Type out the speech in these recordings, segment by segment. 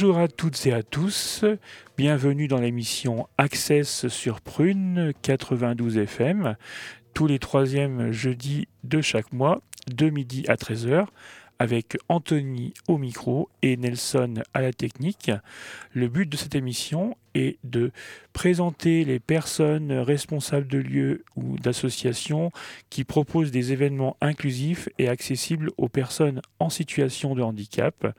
Bonjour à toutes et à tous, bienvenue dans l'émission Access sur Prune 92 FM, tous les troisièmes jeudis de chaque mois, de midi à 13h, avec Anthony au micro et Nelson à la technique. Le but de cette émission est de présenter les personnes responsables de lieux ou d'associations qui proposent des événements inclusifs et accessibles aux personnes en situation de handicap.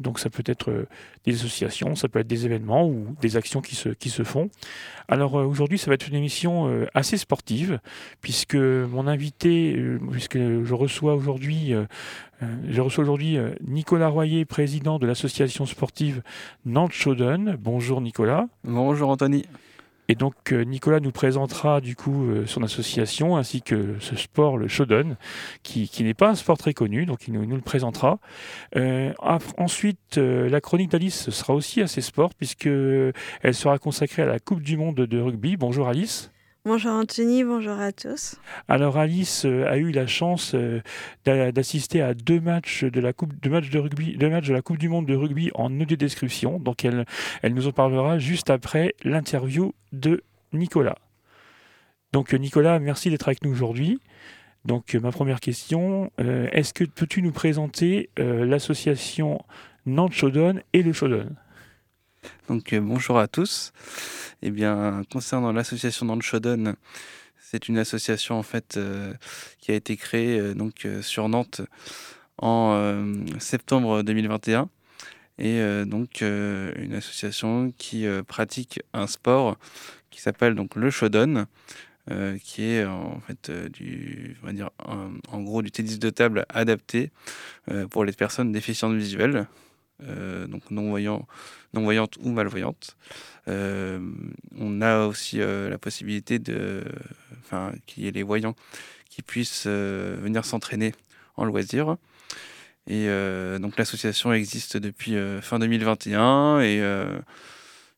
Donc ça peut être euh, des associations, ça peut être des événements ou des actions qui se, font. Alors euh, aujourd'hui, ça va être une émission euh, assez sportive, puisque mon invité, puisque je reçois aujourd'hui, je reçois aujourd'hui Nicolas Royer, président de l'association sportive Nantes-Chaudon. Bonjour Nicolas. Bonjour Anthony. Et donc euh, Nicolas nous présentera du coup euh, son association ainsi que ce sport, le Shodan, qui, n'est pas un sport très connu, donc il nous, le présentera. Euh, ensuite, la chronique d'Alice sera aussi assez sport puisqu'elle sera consacrée à la Coupe du Monde de rugby. Bonjour Alice. Bonjour Anthony, bonjour à tous. Alors Alice euh, a eu la chance euh, d'assister à deux matchs de la coupe, rugby, deux matchs de la Coupe du Monde de rugby en audio description. Donc elle, nous en parlera juste après l'interview de Nicolas. Donc Nicolas, merci d'être avec nous aujourd'hui. Donc ma première question, euh, est-ce que peux-tu nous présenter l'association Nantes Chaudon et le Chaudon donc euh, bonjour à tous. Eh bien, concernant l'association dans le c'est une association en fait euh, qui a été créée euh, donc sur Nantes en septembre 2021 et donc une association qui pratique un sport qui s'appelle donc le Shodan. qui est en fait du, on va dire, en gros du tennis de table adapté pour les personnes déficientes visuelles. Euh, donc non-voyants, non-voyantes ou malvoyantes. Euh, on a aussi euh, la possibilité de, enfin, qu'il y ait les voyants qui puissent venir s'entraîner en loisir. Et donc l'association existe depuis fin 2021 et,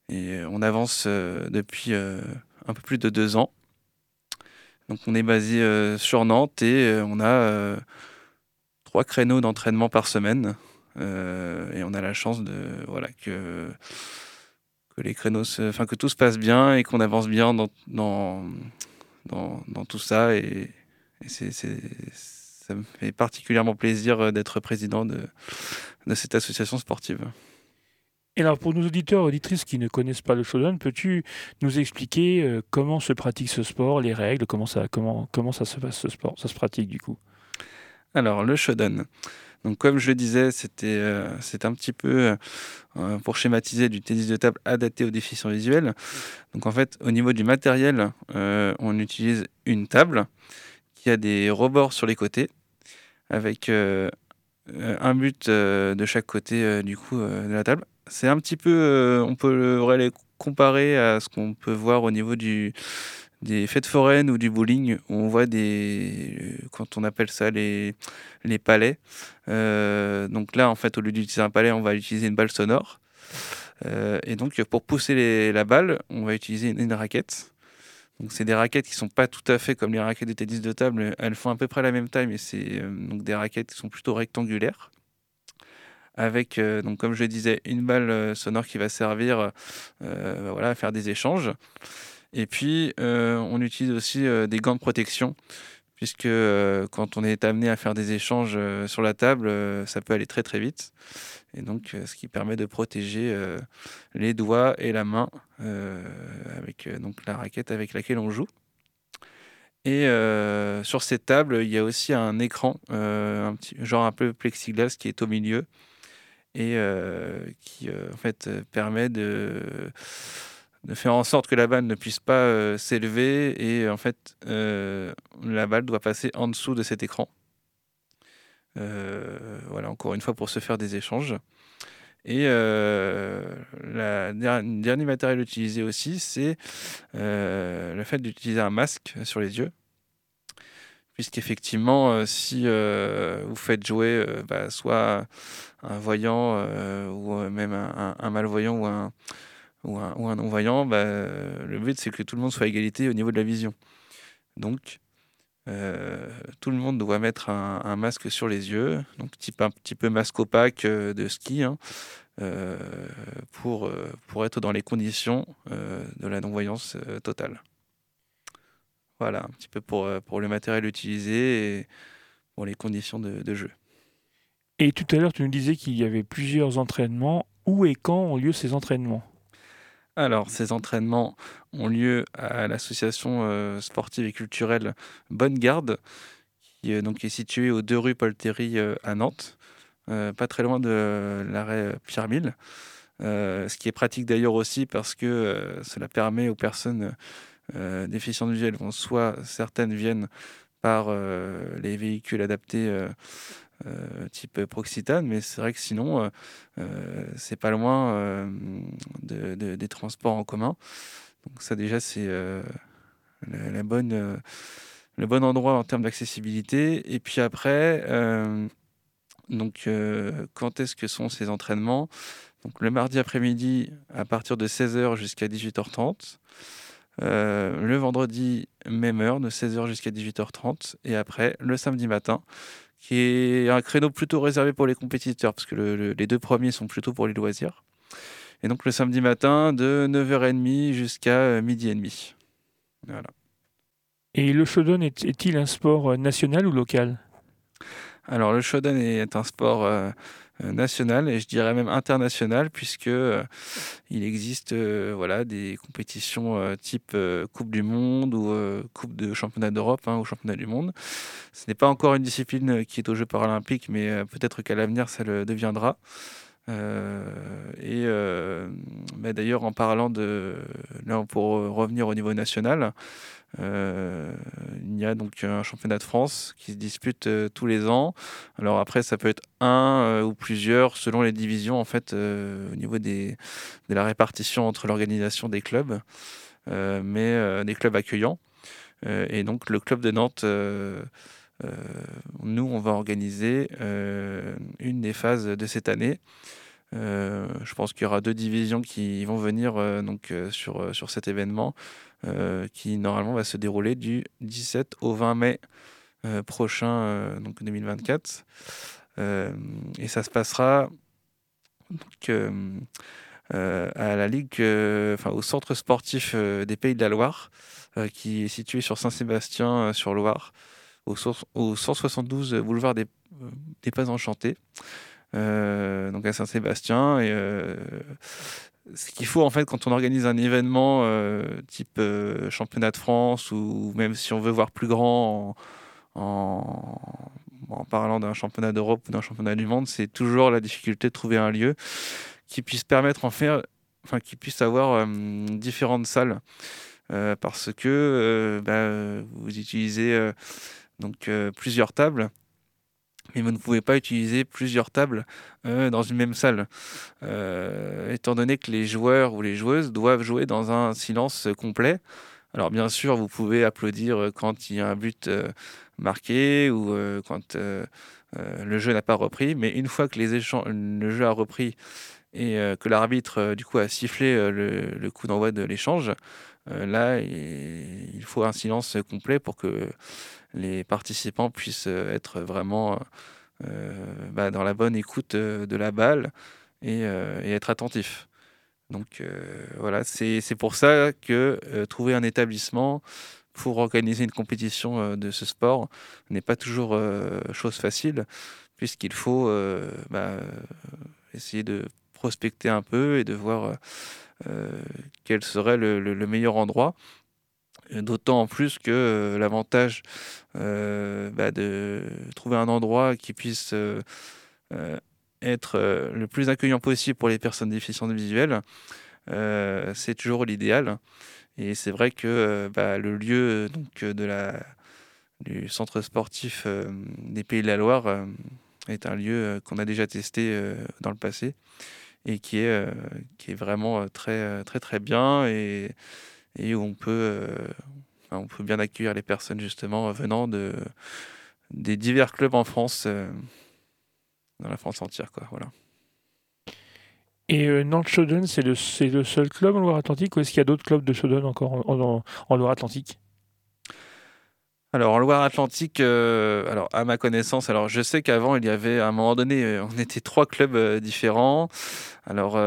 et on avance depuis un peu plus de deux ans. Donc on est basé sur Nantes et on a trois créneaux d'entraînement par semaine. Euh, et on a la chance de voilà que que les créneaux, enfin que tout se passe bien et qu'on avance bien dans dans, dans, dans tout ça et, c'est, ça me fait particulièrement plaisir d'être président de, de cette association sportive. Et alors pour nos auditeurs et auditrices qui ne connaissent pas le shodan, peux-tu nous expliquer euh, comment se pratique ce sport, les règles, comment ça, comment, comment ça se passe ce sport, ça se pratique du coup? Alors le shodan, donc comme je disais, c'était euh, c'est un petit peu euh, pour schématiser du tennis de table adapté aux déficients visuels. Donc en fait, au niveau du matériel, euh, on utilise une table qui a des rebords sur les côtés avec un but de chaque côté du coup de la table. C'est un petit peu, on peut le comparer à ce qu'on peut voir au niveau du des fêtes foraines ou du bowling on voit des quand on appelle ça les les palais. Euh, donc là en fait au lieu d'utiliser un palais on va utiliser une balle sonore. Euh, et donc pour pousser la balle on va utiliser une, raquette. Donc c'est des raquettes qui sont pas tout à fait comme les raquettes de tennis de table. Elles font à peu près la même taille mais c'est euh, donc des raquettes qui sont plutôt rectangulaires. Avec donc comme je disais une balle sonore qui va servir voilà à faire des échanges et puis, euh, on utilise aussi euh, des gants de protection, puisque euh, quand on est amené à faire des échanges sur la table, ça peut aller très très vite. Et donc, ce qui permet de protéger les doigts et la main avec donc la raquette avec laquelle on joue. Et sur cette table, il y a aussi un écran, genre un peu plexiglas qui est au milieu et qui en fait permet de de faire en sorte que la balle ne puisse pas euh, s'élever et en fait euh, la balle doit passer en dessous de cet écran. Euh, voilà, encore une fois pour se faire des échanges. Et le dernier matériel utilisé aussi, c'est le fait d'utiliser un masque sur les yeux. Puisqu'effectivement, si vous faites jouer bah, soit un voyant ou même un malvoyant ou un, ou un, non-voyant, bah, le but c'est que tout le monde soit à égalité au niveau de la vision. Donc, euh, tout le monde doit mettre un, masque sur les yeux, donc type un petit peu masque opaque euh, de ski, hein. pour, pour être dans les conditions de la non-voyance totale. Voilà, un petit peu pour le matériel utilisé et pour les conditions de, jeu. Et tout à l'heure, tu nous disais qu'il y avait plusieurs entraînements. Où et quand ont lieu ces entraînements? Alors, ces entraînements ont lieu à l'association sportive et culturelle Bonne Garde, qui donc, est située aux deux rues Paul Terry à Nantes, pas très loin de l'arrêt Pierre Mille. ce qui est pratique d'ailleurs aussi parce que cela permet aux personnes euh, déficiences visuelles vont soit certaines viennent par euh, les véhicules adaptés euh, type Proxitane, mais c'est vrai que sinon, c'est pas loin des transports en commun. Donc ça déjà, c'est la, bonne, le bon endroit en termes d'accessibilité. Et puis après, quand est-ce que sont ces entraînements? Le mardi après-midi à partir de 16h jusqu'à 18h30. Euh, le vendredi, même heure, de 16h jusqu'à 18h30. Et après, le samedi matin, qui est un créneau plutôt réservé pour les compétiteurs, parce que les deux premiers sont plutôt pour les loisirs. Et donc le samedi matin, de 9h30 jusqu'à euh, midi et demi. Voilà. Et le shodan est-il un sport euh, national ou local? Alors le shodan est un sport euh, national et je dirais même international puisque euh, il existe euh, voilà des compétitions type Coupe du Monde ou Coupe de Championnat d'Europe hein, ou Championnat du Monde. Ce n'est pas encore une discipline qui est aux Jeux paralympiques, mais peut-être qu'à l'avenir ça le deviendra. et bah, d'ailleurs, en parlant de. Là, pour revenir au niveau national, euh, il y a donc un championnat de France qui se dispute euh, tous les ans. Alors après, ça peut être un euh, ou plusieurs selon les divisions en fait au niveau des, de la répartition entre l'organisation des clubs, mais des clubs accueillants. et donc le club de Nantes. nous, on va organiser une des phases de cette année. je pense qu'il y aura deux divisions qui vont venir donc, sur, sur cet événement. Euh, qui normalement va se dérouler du 17 au 20 mai euh, prochain, euh, donc 2024. et ça se passera à la Ligue, enfin au centre sportif des Pays de la Loire, qui est situé sur Saint-Sébastien sur Loire, au, au, 172 boulevard des, des Pas Enchantés. donc à Saint-Sébastien. Ce qu'il faut en fait quand on organise un événement euh, type euh, championnat de France ou même si on veut voir plus grand en, parlant d'un championnat d'Europe ou d'un championnat du monde, c'est toujours la difficulté de trouver un lieu qui puisse permettre enfin qui puisse avoir euh, différentes salles. Parce que bah, vous utilisez donc plusieurs tables mais vous ne pouvez pas utiliser plusieurs tables euh, dans une même salle, euh, étant donné que les joueurs ou les joueuses doivent jouer dans un silence complet. Alors bien sûr, vous pouvez applaudir quand il y a un but euh, marqué ou quand le jeu n'a pas repris, mais une fois que le jeu a repris et que l'arbitre du coup a sifflé le, coup d'envoi de l'échange, là il faut un silence complet pour que les participants puissent euh, être vraiment euh, bah, dans la bonne écoute euh, de la balle et, être attentifs. Donc voilà, c'est pour ça que trouver un établissement pour organiser une compétition de ce sport n'est pas toujours chose facile, puisqu'il faut bah, essayer de prospecter un peu et de voir quel serait le meilleur endroit. D'autant en plus que euh, l'avantage euh, bah, de trouver un endroit qui puisse euh, être le plus accueillant possible pour les personnes déficientes visuelles, c'est toujours l'idéal. Et c'est vrai que bah, le lieu donc, de la, du centre sportif des Pays de la Loire est un lieu qu'on a déjà testé dans le passé et qui est, qui est vraiment très très très bien et où on peut, euh, on peut bien accueillir les personnes justement venant de, des divers clubs en France, euh, dans la France entière. Quoi, voilà. Et euh, Nantes Shodan, c'est le, le, seul club en Loire-Atlantique ou est-ce qu'il y a d'autres clubs de Shodan encore en, en, Loire-Atlantique? Alors, en Loire-Atlantique, euh, à ma connaissance, alors je sais qu'avant il y avait à un moment donné, euh, on était trois clubs euh, différents. Alors,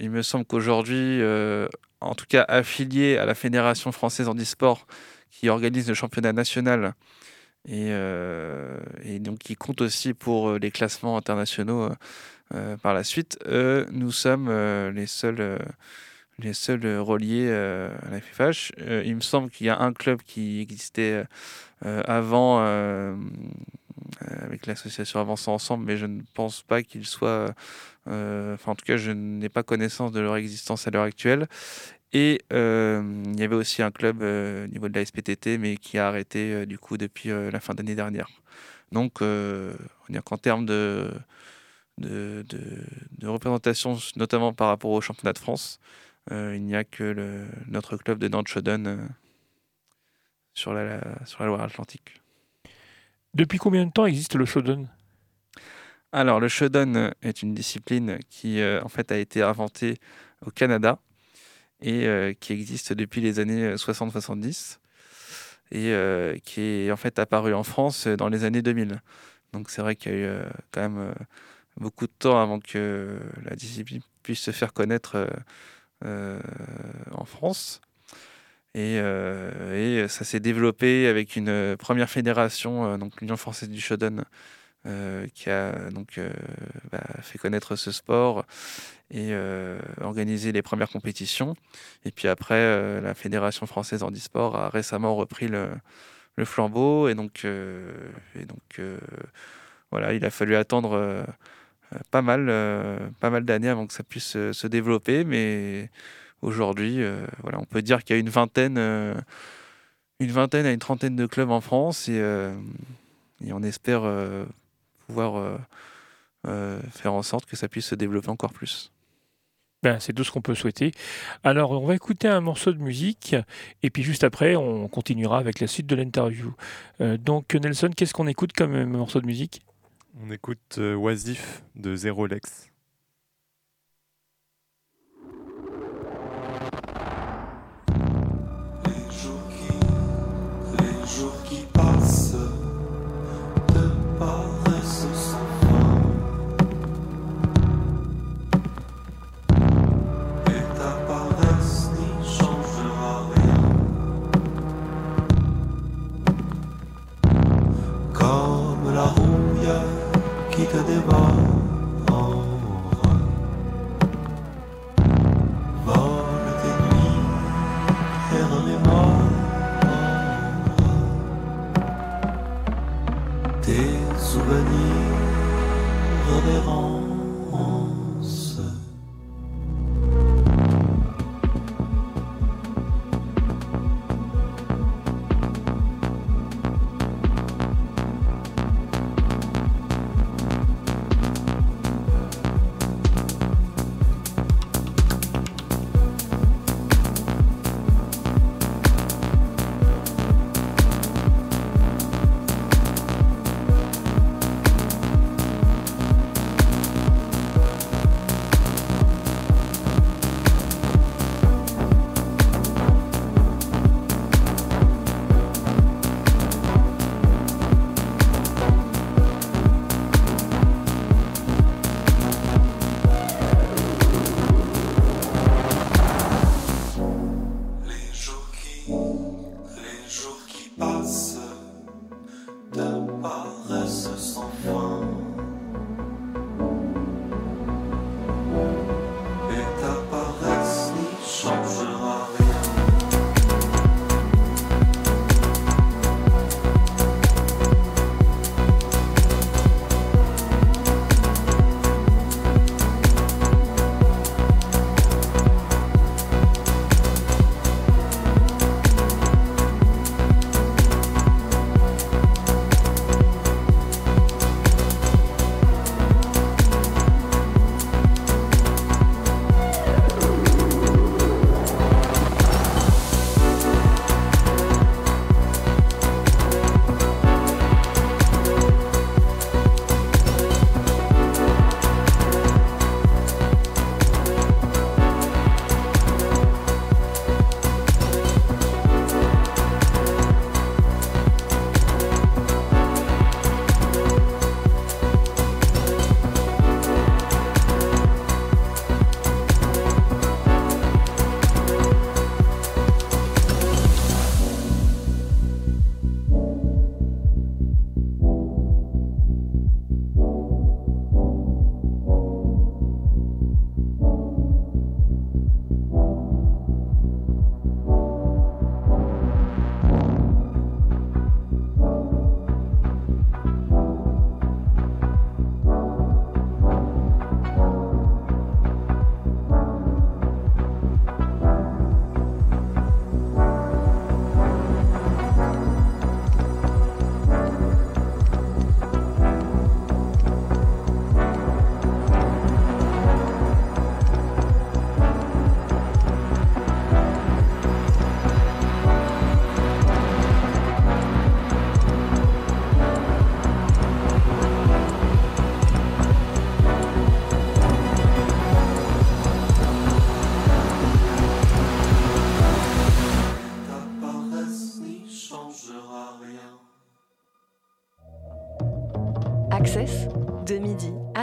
il me semble qu'aujourd'hui, en tout cas affiliés à la Fédération française handisport, qui organise le championnat national et donc qui compte aussi pour les classements internationaux par la suite, nous sommes les seuls les seuls euh, reliés euh, à la FFH. Euh, il me semble qu'il y a un club qui existait avant avec l'association Avançons Ensemble, mais je ne pense pas qu'il soit. Enfin, en tout cas, je n'ai pas connaissance de leur existence à l'heure actuelle. Et il y avait aussi un club au niveau de la SPTT, mais qui a arrêté du coup depuis la fin d'année dernière. Donc, on dire qu'en termes de de, de, représentation, notamment par rapport au championnat de France, il n'y a que le, notre club de Nantes Shodan euh, sur, la, sur la Loire-Atlantique. Depuis combien de temps existe le Shodan Alors, le Shodan est une discipline qui euh, en fait a été inventée au Canada et qui existe depuis les années 60-70 et qui est en fait apparue en France dans les années 2000. Donc c'est vrai qu'il y a eu quand même beaucoup de temps avant que la discipline puisse se faire connaître euh, en France. Et, euh, et, ça s'est développé avec une première fédération, euh, donc l'Union française du Shodan, qui a donc bah, fait connaître ce sport et organisé les premières compétitions. Et puis après, la fédération française handisport a récemment repris le, le flambeau et donc, et donc voilà, il a fallu attendre pas mal, euh, pas mal d'années avant que ça puisse euh, se développer. Mais aujourd'hui, euh, voilà, on peut dire qu'il y a une vingtaine, une vingtaine à une trentaine de clubs en France et, et on espère pouvoir faire en sorte que ça puisse se développer encore plus. Ben, c'est tout ce qu'on peut souhaiter. Alors, on va écouter un morceau de musique et puis juste après, on continuera avec la suite de l'interview. donc, Nelson, qu'est-ce qu'on écoute comme morceau de musique? On écoute euh, Oisif de Zero Lex.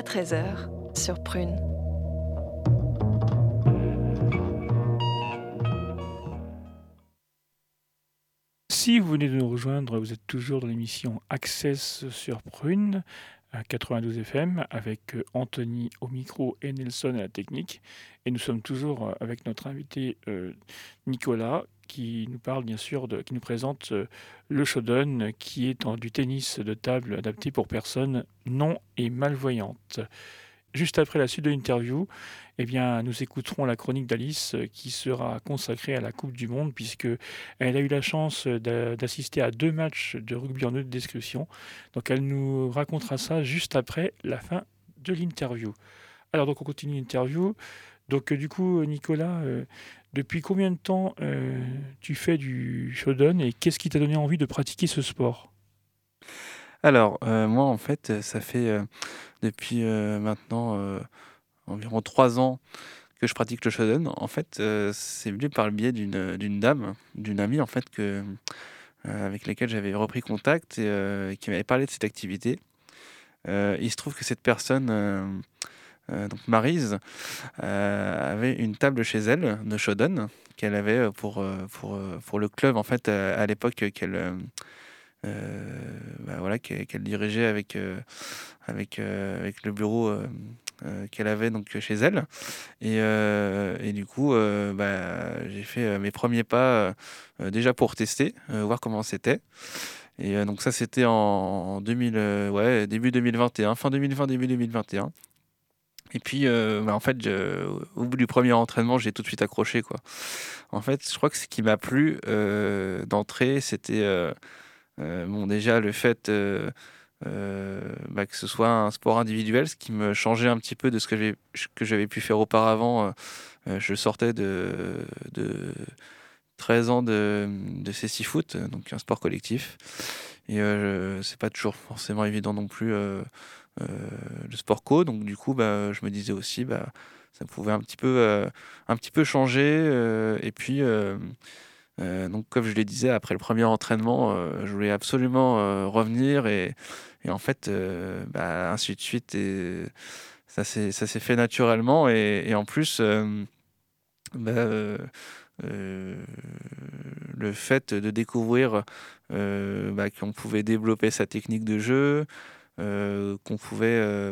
13h sur Prune. Si vous venez de nous rejoindre, vous êtes toujours dans l'émission Access sur Prune à 92 FM avec Anthony au micro et Nelson à la technique. Et nous sommes toujours avec notre invité euh, Nicolas qui nous parle bien sûr, de, qui nous présente le Shodan qui est du tennis de table adapté pour personnes non et malvoyantes. Juste après la suite de l'interview, eh bien, nous écouterons la chronique d'Alice euh, qui sera consacrée à la Coupe du Monde puisque elle a eu la chance d'assister à deux matchs de rugby en haute description. Donc elle nous racontera ça juste après la fin de l'interview. Alors donc on continue l'interview. Donc euh, du coup Nicolas, euh, depuis combien de temps tu fais du shodan et qu'est-ce qui t'a donné envie de pratiquer ce sport? Alors moi en fait ça fait depuis euh, maintenant euh, environ trois ans que je pratique le shodan. En fait, euh, c'est venu par le biais d'une dame, d'une amie en fait que avec laquelle j'avais repris contact et qui m'avait parlé de cette activité. il se trouve que cette personne, donc Marise, avait une table chez elle de shodan qu'elle avait pour, pour, pour le club en fait à l'époque qu'elle euh, bah voilà, qu'elle dirigeait avec, euh, avec, euh, avec le bureau qu'elle avait donc chez elle. Et, et du coup, bah, j'ai fait mes premiers pas déjà pour tester, voir comment c'était. Et donc ça, c'était en 2000, ouais, début 2021, fin 2020, début 2021. Et puis, bah, en fait, au bout du premier entraînement, j'ai tout de suite accroché. En fait, je crois que ce qui m'a plu d'entrée, c'était euh, bon, déjà, le fait euh, euh, bah, que ce soit un sport individuel, ce qui me changeait un petit peu de ce que j'avais pu faire auparavant. je sortais de, de 13 ans de, de Foot, donc un sport collectif. Et euh, c'est pas toujours forcément évident non plus le sport co. Donc du coup, bah, je me disais aussi, bah, ça pouvait un petit peu, un petit peu changer. et puis, euh, donc, comme je le disais, après le premier entraînement, euh, je voulais absolument euh, revenir et, en fait, bah, ainsi de suite. Et ça s'est fait naturellement et, en plus, bah, le fait de découvrir bah, qu'on pouvait développer sa technique de jeu, qu'on pouvait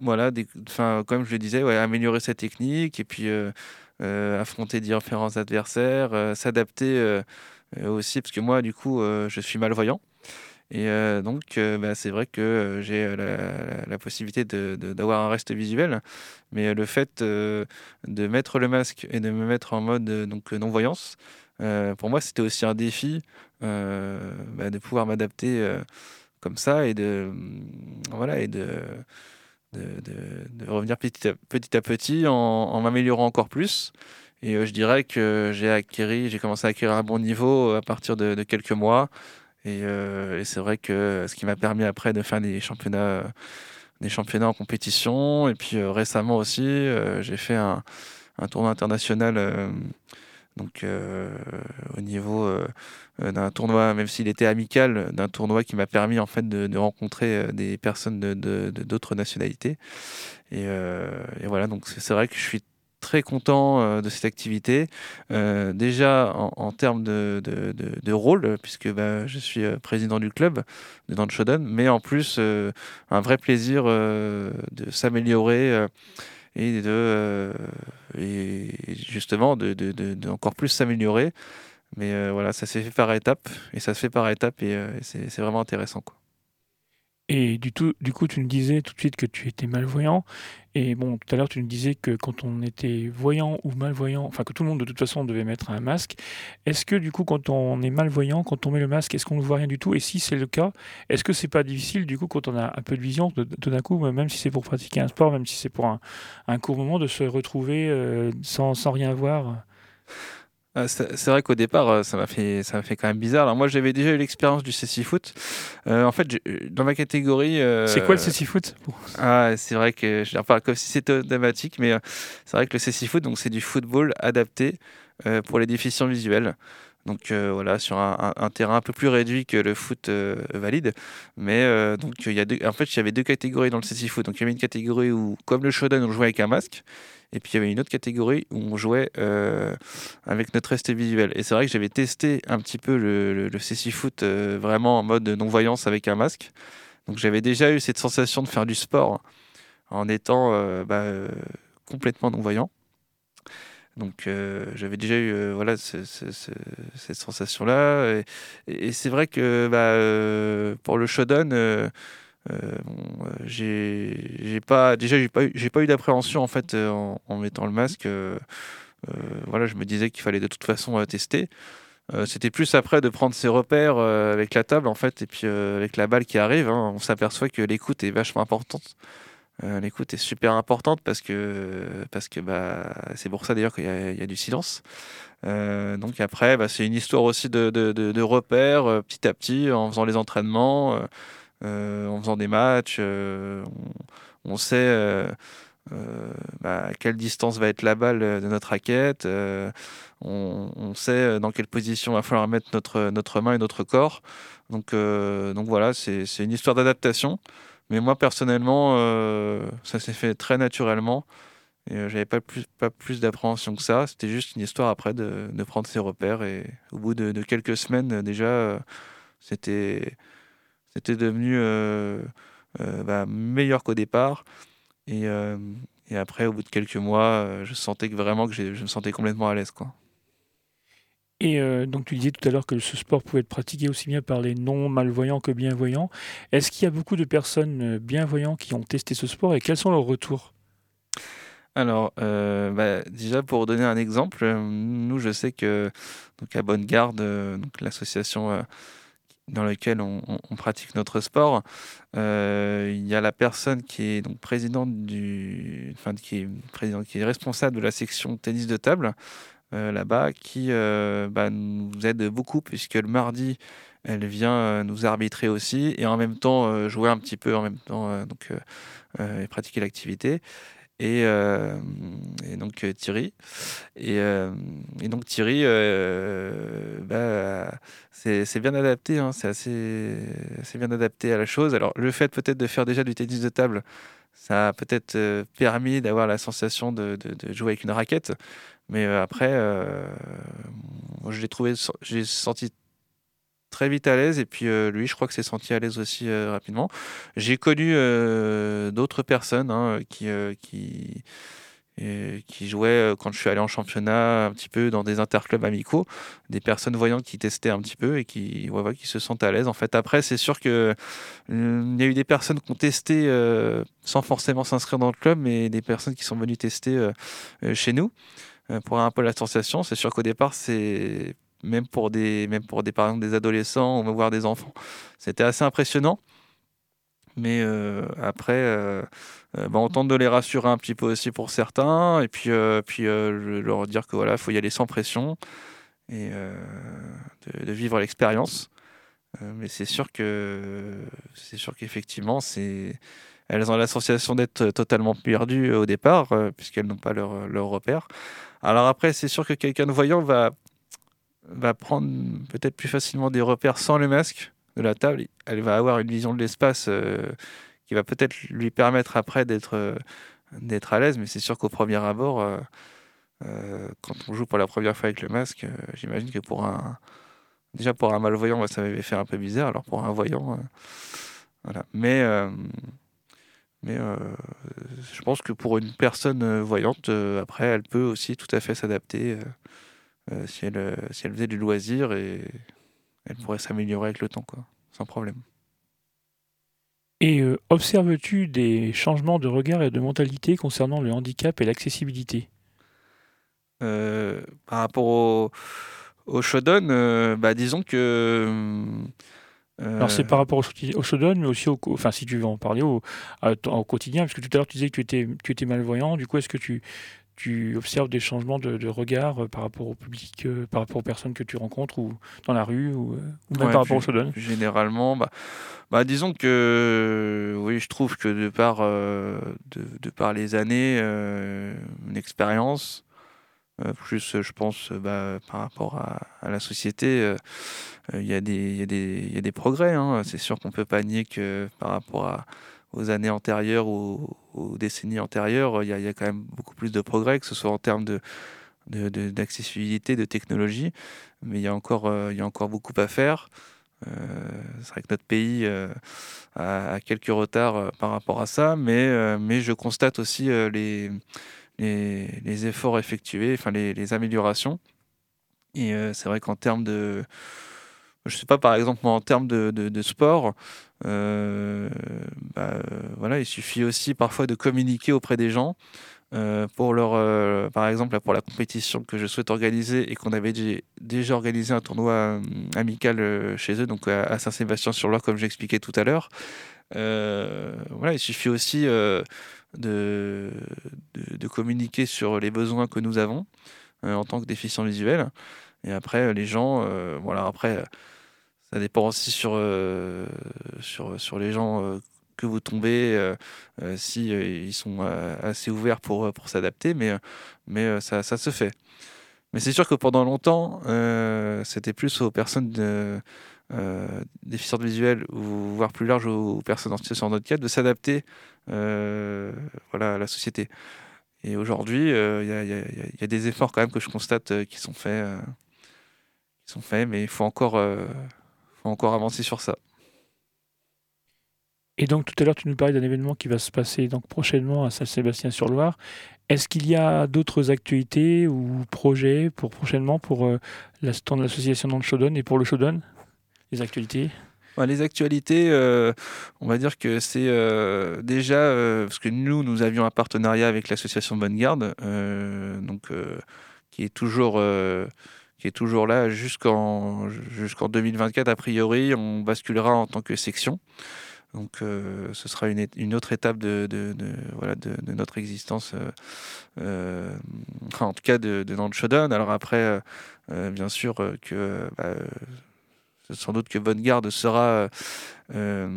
voilà, comme je le disais, améliorer sa technique et puis euh, affronter différents adversaires, euh, s'adapter euh, aussi, parce que moi, du coup, je suis malvoyant. Et donc, bah, c'est vrai que j'ai la, possibilité d'avoir un reste visuel, mais le fait de mettre le masque et de me mettre en mode donc non-voyance, pour moi, c'était aussi un défi bah, de pouvoir m'adapter comme ça et de, voilà, et de, revenir petit à petit, en, m'améliorant encore plus. Et euh, je dirais que j'ai acquis, j'ai commencé à acquérir un bon niveau à partir de, quelques mois. Euh, et, c'est vrai que ce qui m'a permis après de faire des championnats, des championnats en compétition. Et puis euh, récemment aussi, j'ai fait un, tournoi international donc au niveau euh, d'un tournoi, même s'il était amical, d'un tournoi qui m'a permis en fait de, rencontrer euh, des personnes de d'autres nationalités. Euh, et, voilà, donc c'est vrai que je suis très content de cette activité. déjà en, termes de, de, rôle, puisque bah, je suis président du club de Dan Shodan, mais en plus un vrai plaisir de s'améliorer et de et justement de, de, encore plus s'améliorer mais euh, voilà, ça s'est fait par étapes, et ça se fait par étapes, et, euh, c'est vraiment intéressant. Quoi. Et du, tout, du coup, tu nous disais tout de suite que tu étais malvoyant. Et bon, tout à l'heure, tu nous disais que quand on était voyant ou malvoyant, enfin que tout le monde de toute façon devait mettre un masque. Est-ce que du coup, quand on est malvoyant, quand on met le masque, est-ce qu'on ne voit rien du tout? Et si c'est le cas, est-ce que c'est pas difficile du coup, quand on a un peu de vision, tout d'un coup, même si c'est pour pratiquer un sport, même si c'est pour un, court moment, de se retrouver euh, sans, sans rien voir? C'est vrai qu'au départ, euh, ça m'a fait, ça m'a fait quand même bizarre. Alors moi, j'avais déjà eu l'expérience du CC Foot. Euh, en fait, dans ma catégorie. Euh, c'est quoi le CC Foot Ah, c'est vrai que je parle comme si c'était automatique, mais c'est vrai que le CC Foot, donc c'est du football adapté pour les déficients visuels. Donc voilà, sur un, terrain un peu plus réduit que le foot valide. Mais donc il y a deux, en fait, il y avait deux catégories dans le CC foot. Donc il y avait une catégorie où, comme le Shodan, on jouait avec un masque. Et puis il y avait une autre catégorie où on jouait avec notre reste visuel. Et c'est vrai que j'avais testé un petit peu le, le, CC foot vraiment en mode non-voyance avec un masque. Donc j'avais déjà eu cette sensation de faire du sport en étant bah, complètement non-voyant. Donc euh, j'avais déjà eu euh, voilà cette sensation-là. Et, c'est vrai que bah, euh, pour le Shodan, j'ai pas déjà j'ai pas j'ai pas eu d'appréhension en fait en, mettant le masque. voilà, je me disais qu'il fallait de toute façon tester. C'était plus après de prendre ses repères avec la table en fait et puis avec la balle qui arrive. Hein, on s'aperçoit que l'écoute est vachement importante. Euh, l'écoute est super importante parce que, parce que bah, c'est pour ça d'ailleurs qu'il y, a du silence. Euh, donc après, bah, c'est une histoire aussi de, repères euh, petit à petit en faisant les entraînements, en faisant des matchs. On, sait bah, à quelle distance va être la balle de notre raquette. On, sait dans quelle position va falloir mettre notre, notre main et notre corps. Donc, donc voilà, c'est une histoire d'adaptation. Mais moi, personnellement, euh, ça s'est fait très naturellement. Et euh, j'avais pas plus, pas plus d'appréhension que ça. C'était juste une histoire après de, de, prendre ses repères. Et au bout de, quelques semaines, déjà, euh, c'était, c'était devenu bah, meilleur qu'au départ. Et, et, après, au bout de quelques mois, je sentais que vraiment que je me sentais complètement à l'aise. Quoi. Et euh, donc tu disais tout à l'heure que ce sport pouvait être pratiqué aussi bien par les non-malvoyants que bienvoyants. Est-ce qu'il y a beaucoup de personnes euh, bienvoyantes qui ont testé ce sport et quels sont leurs retours? Alors, euh, bah, déjà pour donner un exemple, nous je sais que donc à Bonne Garde, l'association dans laquelle on, pratique notre sport, il y a la personne qui est donc présidente du, enfin qui est présidente, qui est responsable de la section tennis de table, euh, là-bas qui euh, bah, nous aide beaucoup puisque le mardi, elle vient euh, nous arbitrer aussi et en même temps jouer un petit peu en même temps donc et pratiquer l'activité. Et, donc Thierry. Et, donc Thierry, c'est bien adapté, hein, c'est assez, bien adapté à la chose. Alors le fait peut-être de faire déjà du tennis de table, ça a peut-être permis d'avoir la sensation de, de, jouer avec une raquette. Mais euh, après, euh, je j'ai senti très vite à l'aise. Et puis euh, lui je crois que s'est senti à l'aise aussi rapidement. J'ai connu d'autres personnes hein, qui qui jouaient quand je suis allé en championnat un petit peu dans des interclubs amicaux. Des personnes voyantes qui testaient un petit peu et qui ouais, qui se sentent à l'aise en fait. Après c'est sûr que il y a eu des personnes qui ont testé sans forcément s'inscrire dans le club mais des personnes qui sont venues tester chez nous euh, pour un peu la sensation. C'est sûr qu'au départ, c'est même pour des, même pour des, par exemple, des adolescents voir des enfants, c'était assez impressionnant. Mais euh, après, euh, bah, on tente de les rassurer un petit peu aussi pour certains, et puis, puis leur dire que voilà, faut y aller sans pression et de, vivre l'expérience. mais c'est sûr que c'est sûr qu'effectivement, c'est elles ont l'association d'être totalement perdues au départ, puisqu'elles n'ont pas leur, leur repère. Alors après, c'est sûr que quelqu'un de voyant va, va prendre peut-être plus facilement des repères sans le masque de la table. Elle va avoir une vision de l'espace euh, qui va peut-être lui permettre après d'être euh, d'être à l'aise, mais c'est sûr qu'au premier abord, euh, quand on joue pour la première fois avec le masque, j'imagine que pour un déjà pour un malvoyant, ça m'avait fait un peu bizarre. Alors pour un voyant, voilà. Mais mais je pense que pour une personne voyante, après, elle peut aussi tout à fait s'adapter si, elle, si elle faisait du loisir et elle pourrait s'améliorer avec le temps, quoi, sans problème. Et observes-tu des changements de regard et de mentalité concernant le handicap et l'accessibilité? Par rapport au, au Shodan, bah, disons que alors c'est par rapport au, au mais aussi au, enfin si tu veux en parler au, au quotidien, parce que tout à l'heure tu disais que tu étais, tu étais malvoyant, du coup est-ce que tu, tu observes des changements de, regard euh, par rapport au public, euh, par rapport aux personnes que tu rencontres ou dans la rue ou, euh, même par rapport au Shodan? Généralement, bah, bah, disons que oui, je trouve que de par, de, par les années, une expérience, plus, je pense, bah, par rapport à, la société, il y, a des progrès. Hein. C'est sûr qu'on ne peut pas nier que par rapport à, aux années antérieures ou aux, décennies antérieures, il y, a quand même beaucoup plus de progrès, que ce soit en termes d'accessibilité, de, technologie, mais il y, a encore, il y a encore beaucoup à faire. c'est vrai que notre pays a, quelques retards par rapport à ça, mais, mais je constate aussi les, les, efforts effectués, enfin les, améliorations. Et c'est vrai qu'en termes de, je sais pas, par exemple, en termes de, sport, euh, bah, voilà, il suffit aussi parfois de communiquer auprès des gens. Euh, pour leur, euh, par exemple, pour la compétition que je souhaite organiser et qu'on avait déjà organisé un tournoi amical chez eux, donc à, Saint-Sébastien-sur-Loire, comme j'expliquais tout à l'heure. voilà, il suffit aussi de, de, de, communiquer sur les besoins que nous avons en tant que déficients visuels. Et après, les gens, voilà, après, ça dépend aussi sur, euh, sur, sur les gens euh, que vous tombez, euh, si ils sont assez ouverts pour, pour s'adapter, mais, mais ça, ça, se fait. Mais c'est sûr que pendant longtemps, c'était plus aux personnes déficientes visuelles, ou voire plus large aux personnes en situation handicap, de s'adapter voilà, à la société. Et aujourd'hui, il y, y, a des efforts quand même que je constate qui sont faits, qui sont faits mais il faut encore encore avancer sur ça. Et donc tout à l'heure, tu nous parlais d'un événement qui va se passer donc prochainement à Saint-Sébastien-sur-Loire. Est-ce qu'il y a d'autres actualités ou projets pour prochainement pour euh, l'association dans le et pour le Shodan Les actualités? Les actualités, euh, on va dire que c'est euh, déjà parce que nous, nous avions un partenariat avec l'association Bonne Garde, donc qui est toujours qui est toujours là jusqu'en jusqu'en 2024 a priori. On basculera en tant que section. Donc euh, ce sera une, une, autre étape de, de, voilà, de, notre existence, euh, euh, en tout cas de, de Shodan. Alors après, bien sûr que bah, sans doute que Bonne Garde sera euh,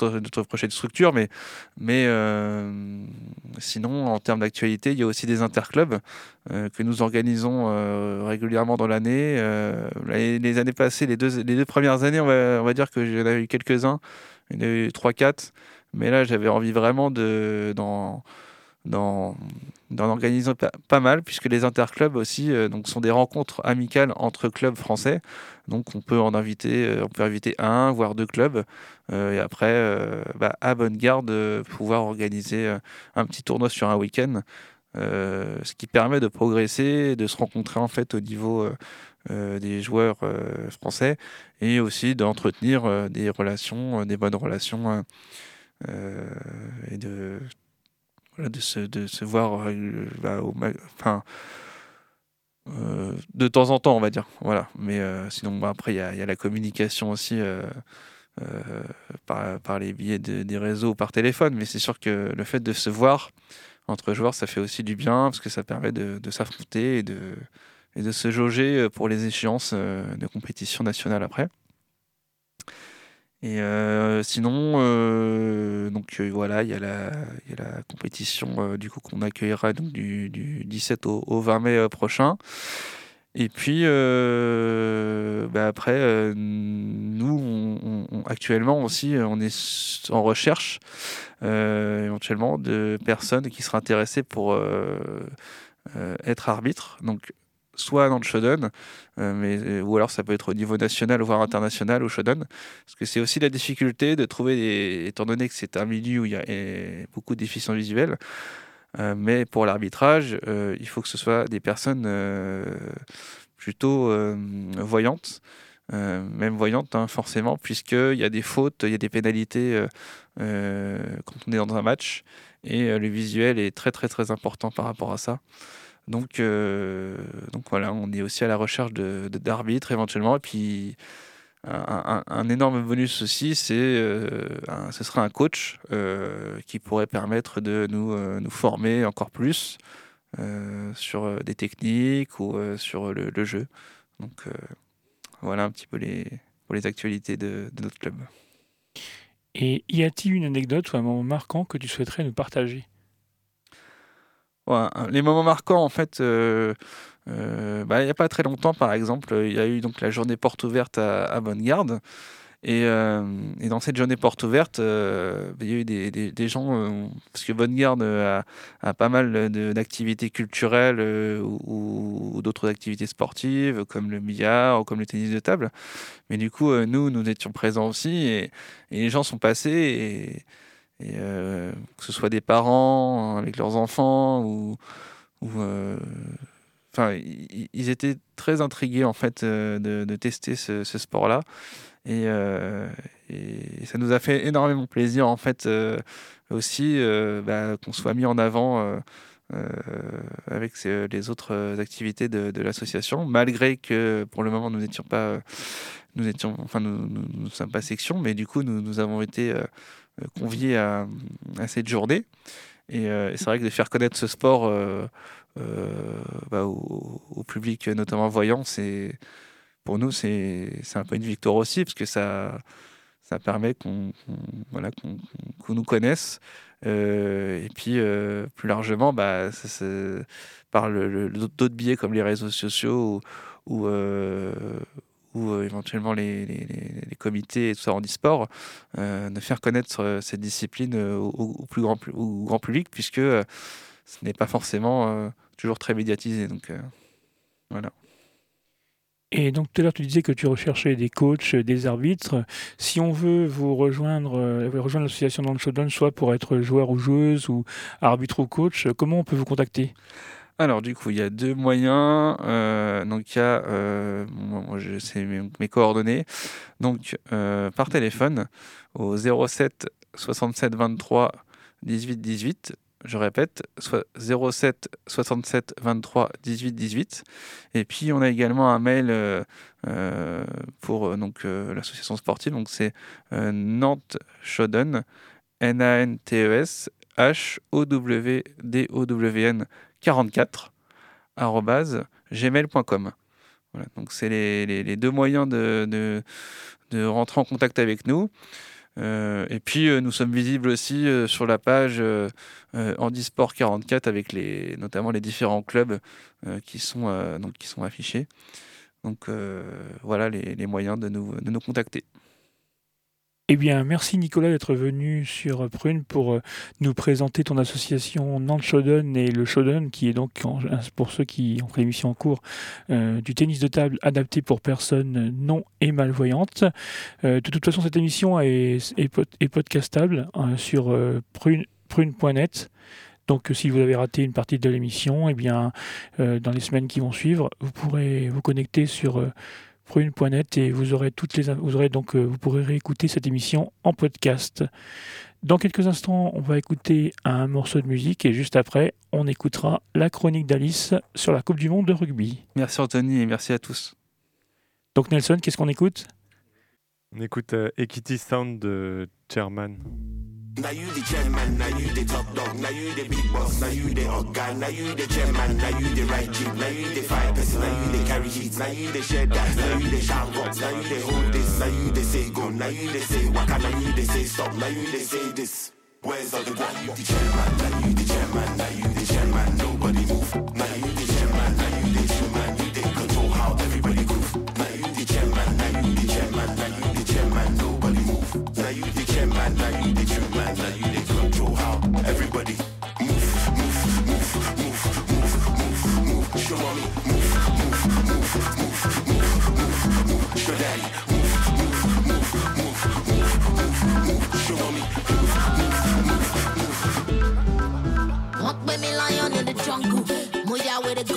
notre, prochaine structure, mais, euh, sinon, en termes d'actualité, il y a aussi des interclubs euh, que nous organisons régulièrement dans l'année. les années passées, les deux, premières années, on va, dire que j'en eu quelques-uns, il y en a eu 3-4, mais là, j'avais envie vraiment de. Dans, organiser pas, mal, puisque les interclubs aussi euh, donc, sont des rencontres amicales entre clubs français. Donc on peut en inviter, euh, on peut inviter un, voire deux clubs, euh, et après, bah, à bonne garde, pouvoir organiser un petit tournoi sur un week-end, ce qui permet de progresser, de se rencontrer en fait au niveau des joueurs français, et aussi d'entretenir des relations, des bonnes relations, et de de, se, voir euh, bah, enfin, euh, de temps en temps, on va dire. Voilà. Mais euh, sinon, bah, après, il y, a, la communication aussi par, les biais des réseaux, par téléphone. Mais c'est sûr que le fait de se voir entre joueurs, ça fait aussi du bien parce que ça permet de, de s'affronter et de, et de se jauger pour les échéances de compétition nationale après. Et euh, sinon, euh, donc euh, voilà, il y, a la, y a la compétition du coup qu'on accueillera donc, du, du 17 au, 20 mai prochain. Et puis bah après, nous, on, actuellement aussi, on est en recherche éventuellement de personnes qui seraient intéressées pour être arbitre. Donc soit dans le Shodan, euh, mais, euh, ou alors ça peut être au niveau national, voire international au Shodan. Parce que c'est aussi la difficulté de trouver, étant donné que c'est un milieu où il y a beaucoup de déficients visuels, euh, mais pour l'arbitrage, il faut que ce soit des personnes plutôt voyantes. même voyantes hein, forcément, puisqu'il y a des fautes, il y a des pénalités quand on est dans un match, et le visuel est très très très important par rapport à ça. Donc, euh, donc voilà, on est aussi à la recherche d'arbitres de, éventuellement. Et puis, un, énorme bonus aussi, c'est euh, ce sera un coach euh, qui pourrait permettre de nous, nous former encore plus sur des techniques ou sur le, jeu. Donc voilà un petit peu les, pour les actualités de, de notre club. Et y a-t-il une anecdote ou un moment marquant que tu souhaiterais nous partager? Les moments marquants, en fait, euh, bah, il n'y a pas très longtemps, par exemple, il y a eu donc la journée porte ouverte à, à Bonne Garde. Et, dans cette journée porte ouverte, il y a eu des, gens, parce que Bonne Garde a, pas mal d'activités culturelles ou, d'autres activités sportives, comme le billard ou comme le tennis de table. Mais du coup, nous, nous étions présents aussi, et, les gens sont passés, que ce soit des parents avec leurs enfants, ou... Enfin, ils étaient très intrigués en fait de, tester ce sport-là. Euh, et, ça nous a fait énormément plaisir, en fait, euh, aussi, euh, bah, qu'on soit mis en avant. avec les autres activités de, l'association, malgré que pour le moment nous n'étions pas, nous étions, enfin nous, nous, sommes pas section, mais du coup nous, nous avons été conviés à, cette journée. Et, c'est vrai que de faire connaître ce sport bah, au, public, notamment voyant, c'est pour nous, c'est un peu une victoire aussi, parce que ça, ça permet qu'on voilà, qu'on nous connaisse. Euh, et puis, euh, plus largement, bah, par d'autres biais comme les réseaux sociaux ou, euh, éventuellement les, les, comités et tout ça en e-sport, de faire connaître cette discipline au, plus grand, au grand public, puisque ce n'est pas forcément toujours très médiatisé. Donc, voilà. Et donc tout à l'heure, tu disais que tu recherchais des coachs, des arbitres. Si on veut vous rejoindre, euh, rejoindre l'association dans le soit pour être joueur ou joueuse ou arbitre ou coach, comment on peut vous contacter? Alors du coup, il y a deux moyens. Euh, donc il y a, euh, moi, je sais mes, coordonnées. Donc par téléphone au 07 67 23 18 18 je répète, 07 67 23 18 18. Et puis on a également un mail euh, euh, pour euh, l'association sportive, donc c'est Nantes Shoden, N-A-N-T-E-S H O W D O W N 44 gmail.com. Voilà, donc c'est les, deux moyens de, rentrer en contact avec nous. Euh, et puis euh, nous sommes visibles aussi euh, sur la page Handisport 44 avec les, notamment les différents clubs qui, sont, donc, qui sont affichés. Donc voilà les, les moyens de nous, de nous contacter. Eh bien, merci Nicolas d'être venu sur Prune pour euh, nous présenter ton association Nantes Shodan et le Shodan, qui est donc, pour ceux qui ont fait l'émission en cours, euh, du tennis de table adapté pour personnes non et malvoyantes. Euh, de toute façon, cette émission est, podcastable sur prune.net. Donc, si vous avez raté une partie de l'émission, eh bien, dans les semaines qui vont suivre, vous pourrez vous connecter sur prune.net et vous aurez toutes les vous aurez donc euh, vous pourrez réécouter cette émission en podcast. Dans quelques instants, on va écouter un morceau de musique et juste après, on écoutera la chronique d'Alice sur la Coupe du monde de rugby. Merci Anthony et merci à tous. Donc Nelson, qu'est-ce qu'on écoute? On écoute euh, Equity Sound de Chairman. Now you the chairman, now you the top dog, now you the big boss, now you the guy, now you the chairman, now you the right chick, now you the five person, now you the carry sheets, now you the share that, now you the shout box, now you the hold this, now you the say go, now you the say waka, now you the say stop, now you the say this. Where's all the guy? You the chairman, now you the chairman, now you the chairman, nobody move,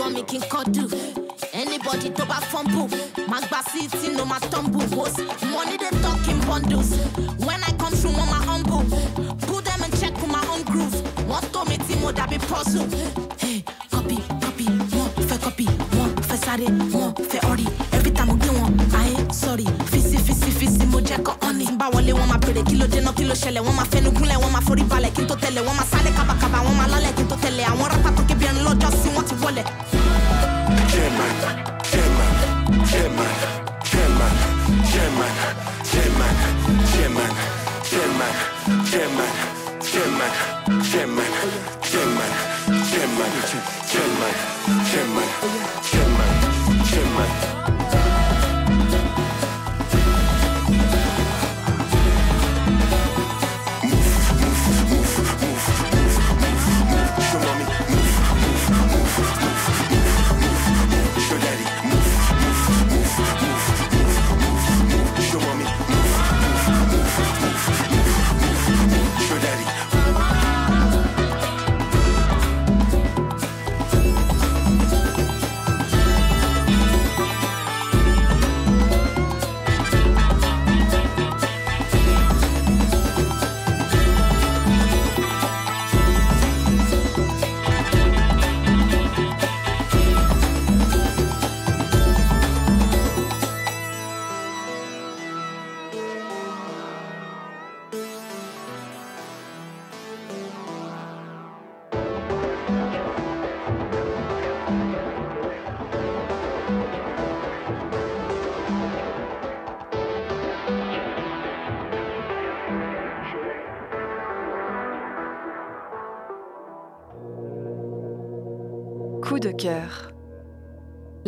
With the gummy king do. Anybody to back fumble. Magba city no my tumble. Money they talking bundles. When I come through on my humble. Wọ́n tó mi tí mo puzzle. Hey, copy, copy, wọ́n fẹ́ copy, wọ́n fẹ́ sáré, wọ́n fẹ́ ọ̀rì. Every time mo gbé wọn, ayé sorry. Fisi, fisi, fisi, mo jẹ́ kọ́ ọ́nì. Tí n bá wọlé, wọ́n máa bèrè kí ló dé náà, kí ló ṣẹlẹ̀. Wọ́n máa fẹnu gúnlẹ̀, wọ́n máa forí balẹ̀ kí n tó tẹ̀lé. Wọ́n máa sáré kábàkábà, máa lálẹ́ kí n tó tẹ̀lé. Àwọn rápá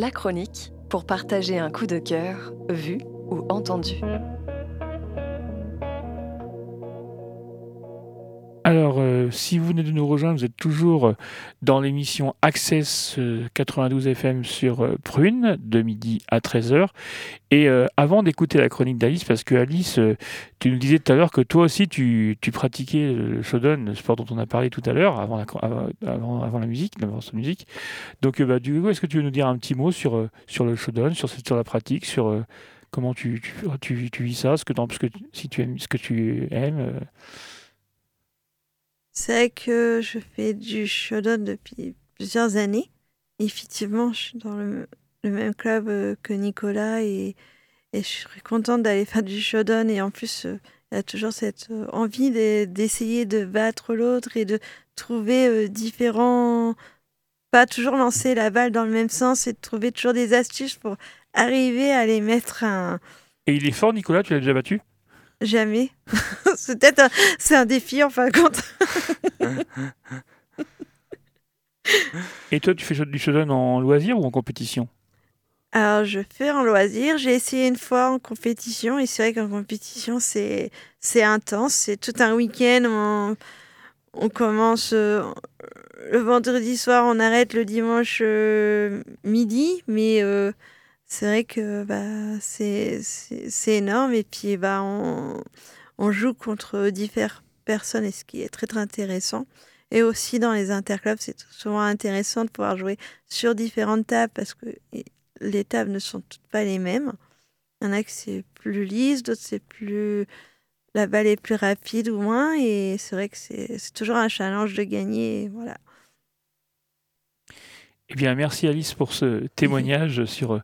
La chronique pour partager un coup de cœur vu ou entendu. Alors, euh, si vous venez de nous rejoindre, vous êtes toujours euh, dans l'émission Access euh, 92 FM sur euh, Prune, de midi à 13h. Et euh, avant d'écouter la chronique d'Alice, parce que Alice, euh, tu nous disais tout à l'heure que toi aussi, tu, pratiquais le shodan, le sport dont on a parlé tout à l'heure, avant la, la musique, avant cette musique. Donc, euh, bah, du coup, est-ce que tu veux nous dire un petit mot sur, euh, le shodan, sur, la pratique, sur euh, comment tu, vis ça, ce que, que, si tu aimes, ce que tu aimes euh, C'est que je fais du shodan depuis plusieurs années. Effectivement, je suis dans le, même club euh, que Nicolas et, je suis contente d'aller faire du shodan. Et en plus, euh, il y a toujours cette euh, envie de- d'essayer de battre l'autre et de trouver différents. Pas toujours lancer la balle dans le même sens et de trouver toujours des astuces pour arriver à les mettre un. Et il est fort, Nicolas, tu l'as déjà battu? Jamais. c'est peut-être un, c'est un défi en fin de compte. Et toi, tu fais du shodan en loisir ou en compétition? Alors, je fais en loisir. J'ai essayé une fois en compétition et c'est vrai qu'en compétition, c'est c'est intense. C'est tout un week-end. On, on commence euh, le vendredi soir, on arrête le dimanche euh, midi. Mais euh, c'est vrai que bah, c'est énorme. Et puis, bah, on, on joue contre différentes personnes et ce qui est très, très intéressant. Et aussi dans les interclubs, c'est souvent intéressant de pouvoir jouer sur différentes tables parce que les tables ne sont toutes pas les mêmes. Il y en a que c'est plus lisse, d'autres c'est plus. La balle est plus rapide ou moins. Et c'est vrai que c'est c'est toujours un challenge de gagner. Voilà. Eh bien, merci Alice pour ce témoignage sur,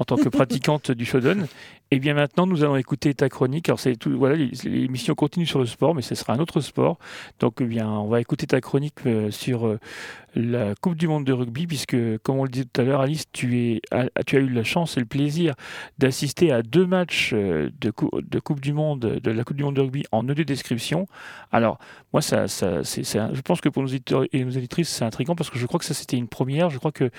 en tant que pratiquante du shodan. Et bien maintenant, nous allons écouter ta chronique. Alors, c'est voilà, l'émission continue sur le sport, mais ce sera un autre sport. Donc, eh bien, on va écouter ta chronique euh, sur euh, la Coupe du Monde de rugby, puisque, comme on le disait tout à l'heure, Alice, tu, as eu la chance et le plaisir d'assister à deux matchs euh, de, cou- de Coupe du Monde, de la Coupe du Monde de rugby en audio description. Alors, moi, je pense que pour nos éditeurs et nos éditrices, c'est intriguant parce que je crois que ça, c'était une première. Je crois que,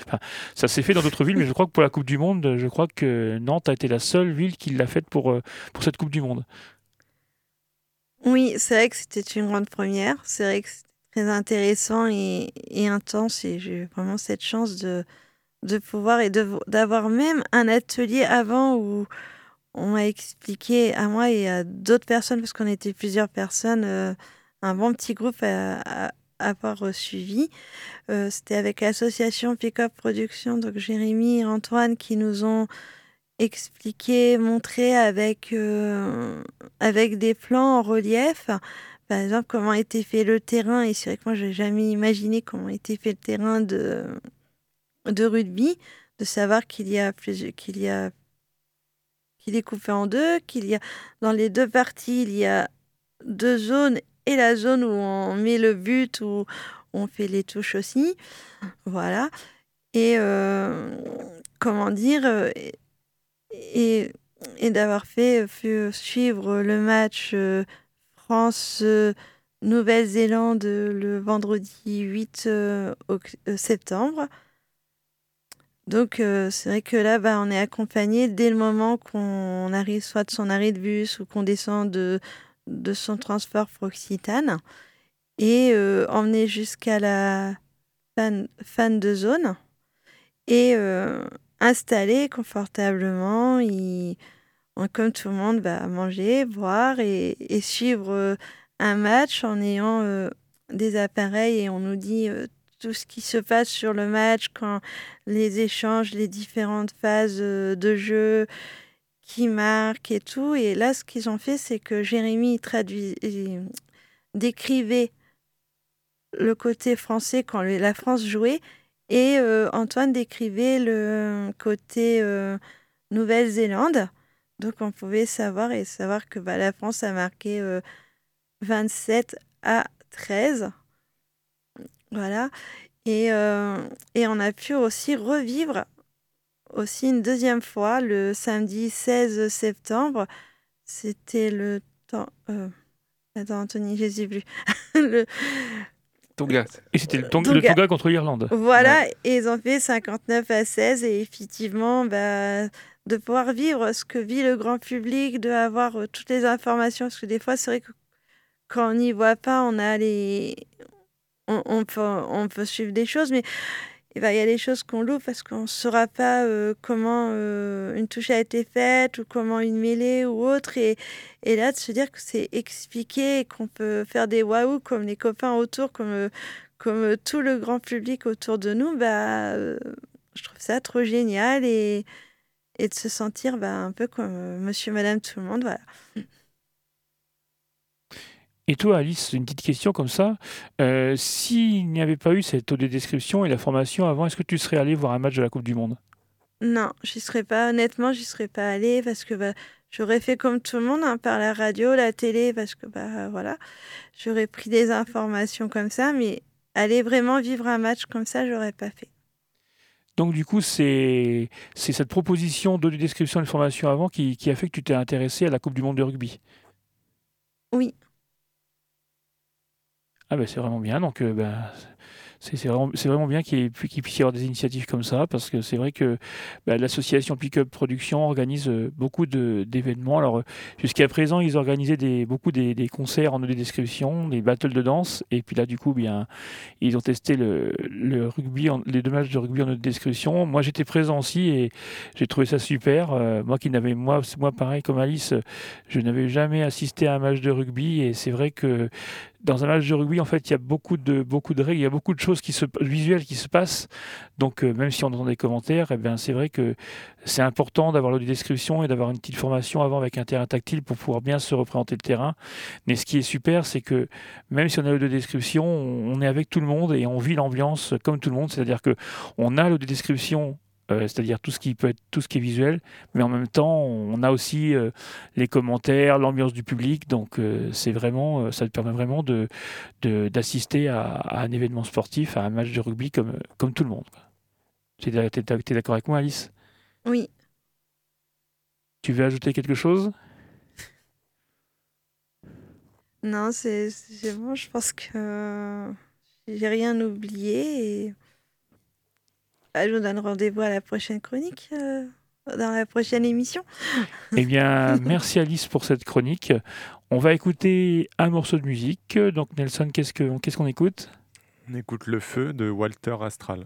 ça s'est fait dans d'autres villes, mais je crois que pour la Coupe du Monde, je crois que Nantes a été la seule ville qui l'a faite pour, euh, pour cette Coupe du Monde. Oui, c'est vrai que c'était une grande première. C'est vrai que c'était très intéressant et, intense. Et j'ai eu vraiment cette chance de, de pouvoir et d'avoir même un atelier avant où on m'a expliqué à moi et à d'autres personnes, parce qu'on était plusieurs personnes, euh, un bon petit groupe à, avoir suivi. Euh, C'était avec l'association Pick Up Production, donc Jérémy et Antoine, qui nous ont expliqué, montré avec, euh, avec des plans en relief, par exemple, comment était fait le terrain. Et c'est vrai que moi, je n'ai jamais imaginé comment était fait le terrain de, de rugby, de savoir qu'il y a qu'il y a qu'il est coupé en deux, qu'il y a dans les deux parties, il y a deux zones et la zone où on met le but, où on fait les touches aussi. Voilà. Et euh, comment dire, euh, et, et d'avoir fait, suivre le match euh, France, euh, Nouvelle-Zélande le vendredi 8 septembre. Donc c'est vrai que là, bah, on est accompagné dès le moment qu'on arrive soit de son arrêt de bus ou qu'on descend de, de son transport Proxitane et emmené jusqu'à la fan, de zone et installé confortablement. Il, comme tout le monde, va manger, boire et, suivre un match en ayant des appareils et on nous dit tout ce qui se passe sur le match, quand les échanges, les différentes phases de jeu qui marquent et tout. Et là, ce qu'ils ont fait, c'est que Jérémy traduit, décrivait le côté français quand la France jouait et Antoine décrivait le côté Nouvelle-Zélande. Donc on pouvait savoir et savoir que bah, la France a marqué 27 à 13. Voilà. Et, on a pu aussi revivre aussi une deuxième fois le samedi 16 septembre. C'était le temps. Attends, Anthony, je sais plus. le... Tonga. Et c'était le, Tonga. contre l'Irlande. Voilà, et ils ont fait 59 à 16. Et effectivement, bah, de pouvoir vivre ce que vit le grand public, de avoir toutes les informations. Parce que des fois, c'est vrai que quand on n'y voit pas, on a les. On, peut, on peut suivre des choses, mais eh ben, il y a des choses qu'on loupe parce qu'on ne saura pas euh, comment euh, une touche a été faite ou comment une mêlée ou autre. Et, et là, de se dire que c'est expliqué qu'on peut faire des waouh comme les copains autour, comme, comme tout le grand public autour de nous, bah, euh, je trouve ça trop génial et, et de se sentir bah, un peu comme monsieur, madame, tout le monde. Voilà. Et toi, Alice, une petite question comme ça. Euh, S'il n'y avait pas eu cette description et la formation avant, est-ce que tu serais allé voir un match de la Coupe du Monde? Non, j'y serais pas. Honnêtement, j'y serais pas allé parce que bah, j'aurais fait comme tout le monde, hein, par la radio, la télé, parce que bah voilà, j'aurais pris des informations comme ça, mais aller vraiment vivre un match comme ça, j'aurais pas fait. Donc du coup, c'est cette proposition de description et de formation avant qui, qui a fait que tu t'es intéressé à la Coupe du Monde de rugby? Oui. Ah ben c'est vraiment bien. Donc bah, c'est vraiment, vraiment, bien qu'il puisse y avoir des initiatives comme ça, parce que c'est vrai que bah, l'association Pickup Production organise euh, beaucoup d'événements. Alors, euh, jusqu'à présent, ils organisaient des, beaucoup des, concerts en audio description, des battles de danse, et puis là, du coup, bien, ils ont testé le, le rugby, les deux matchs de rugby en audio description. Moi, j'étais présent aussi, et j'ai trouvé ça super. Moi qui n'avais, moi, moi, pareil comme Alice, je n'avais jamais assisté à un match de rugby, et c'est vrai que dans un match de rugby, en fait, il y a beaucoup de, beaucoup de règles, il y a beaucoup de choses qui se, visuelles qui se passent. Donc, euh, même si on entend des commentaires, eh c'est vrai que c'est important d'avoir l'audio description et d'avoir une petite formation avant avec un terrain tactile pour pouvoir bien se représenter le terrain. Mais ce qui est super, c'est que même si on a l'audio description, on, est avec tout le monde et on vit l'ambiance comme tout le monde. C'est-à-dire que on a l'audio description euh, c'est-à-dire tout ce qui peut être tout ce qui est visuel, mais en même temps on a aussi euh, les commentaires, l'ambiance du public, donc euh, c'est vraiment, ça te permet vraiment de d'assister à, un événement sportif, à un match de rugby comme comme tout le monde. Tu es, es d'accord avec moi, Alice? Oui. Tu veux ajouter quelque chose? Non, c'est bon. Je pense que j'ai rien oublié et bah, je vous donne rendez-vous à la prochaine chronique, euh, dans la prochaine émission. Eh bien, merci Alice pour cette chronique. On va écouter un morceau de musique. Donc Nelson, qu'est-ce qu'on écoute? On écoute Le Feu de Walter Astral.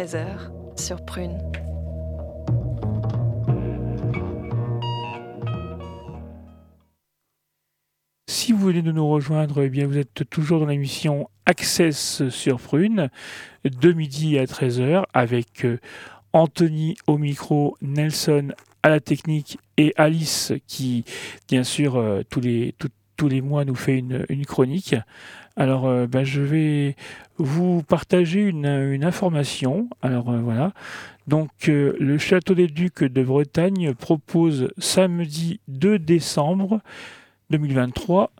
13h sur Prune. Si vous voulez de nous rejoindre, eh bien vous êtes toujours dans l'émission Access sur Prune, de midi à 13h, avec euh, Anthony au micro, Nelson à la technique et Alice qui, bien sûr, euh, tous, les, tout- tous les mois nous fait une, chronique. Alors, euh, ben, je vais vous partager une, une information. Alors, euh, voilà. Donc, euh, le Château des Ducs de Bretagne propose samedi 2 décembre 2023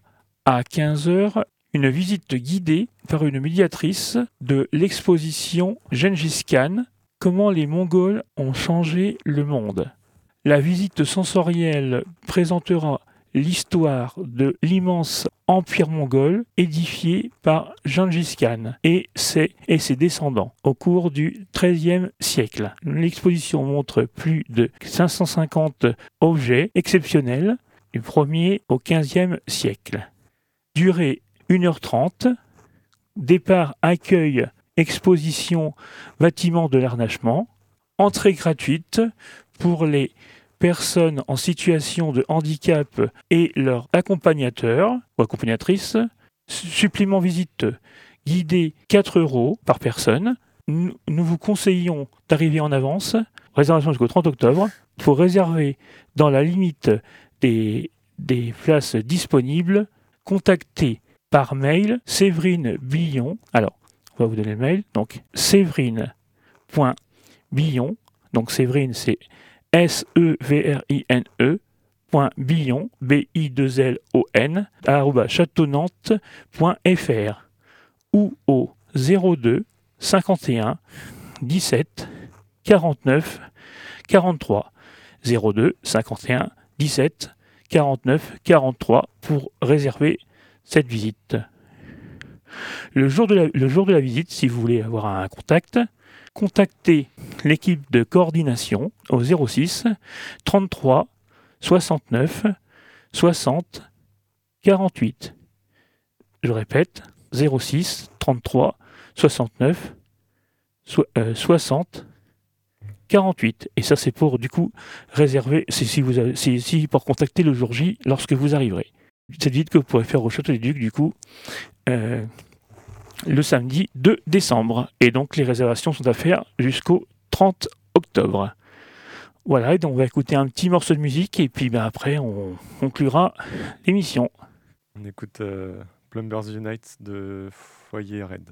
à 15h une visite guidée par une médiatrice de l'exposition Gengis Khan Comment les Mongols ont changé le monde. La visite sensorielle présentera l'histoire de l'immense empire mongol édifié par Gengis Khan et ses, descendants au cours du XIIIe siècle. L'exposition montre plus de 550 objets exceptionnels du 1er au 15e siècle. Durée 1h30, départ, accueil, exposition, bâtiment de l'arnachement, entrée gratuite pour les personnes en situation de handicap et leurs accompagnateurs ou accompagnatrices, supplément visite guidé 4 euros par personne. Nous nous vous conseillons d'arriver en avance, réservation jusqu'au 30 octobre. Il faut réserver dans la limite des, des places disponibles. Contactez par mail Séverine Billon. Alors, on va vous donner le mail. Donc, séverine.billon. Donc, Séverine, c'est S-E-V-R-I-N-E. Billon, B-I-2-L-O-N, arroba châteaunante.fr ou au 02 51 17 49 43 02 51 17 49 43 pour réserver cette visite. Le jour de la visite, si vous voulez avoir un contact, contactez l'équipe de coordination au 06 33 69 60 48. Je répète, 06 33 69 so- euh, 60 48. Et ça, c'est pour, du coup, réserver, c'est si vous si pour contacter le jour J lorsque vous arriverez. Cette visite que vous pourrez faire au Château des Ducs, du coup, euh, le samedi 2 décembre. Et donc, les réservations sont à faire jusqu'au 30 octobre. Voilà, et donc on va écouter un petit morceau de musique et puis ben, après on conclura l'émission. On écoute euh, Plumbers Unite de Foyer Red.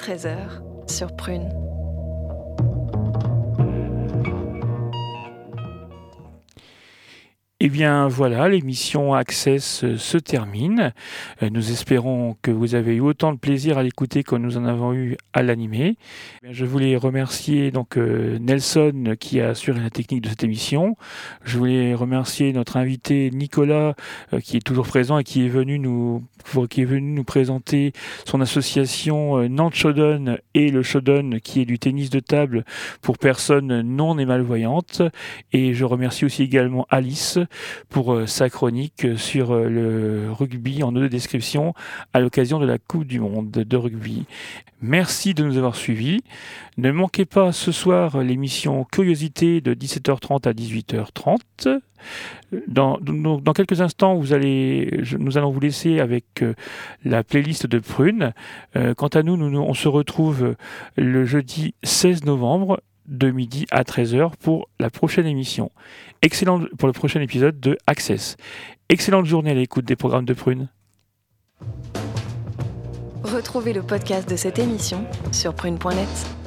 13h sur Prune. Eh bien voilà, l'émission Access euh, se termine. Euh, Nous espérons que vous avez eu autant de plaisir à l'écouter que nous en avons eu à l'animer. Eh Je voulais remercier donc euh, Nelson qui a assuré la technique de cette émission. Je voulais remercier notre invité Nicolas qui est toujours présent et qui est venu nous qui est venu nous présenter son association Nantes Shodan et le Shodan qui est du tennis de table pour personnes non et malvoyantes. Et je remercie aussi également Alice pour euh, sa chronique sur euh, le rugby en audio description à l'occasion de la Coupe du Monde de rugby. Merci de nous avoir suivis. Ne manquez pas ce soir l'émission Curiosité de 17h30 à 18h30. Dans, quelques instants, nous allons vous laisser avec euh, la playlist de Prune. Euh, quant à nous- on se retrouve le jeudi 16 novembre de midi à 13h pour la prochaine émission. Excellente pour le prochain épisode de Access. Excellente journée à l'écoute des programmes de Prune. Retrouvez le podcast de cette émission sur prune.net.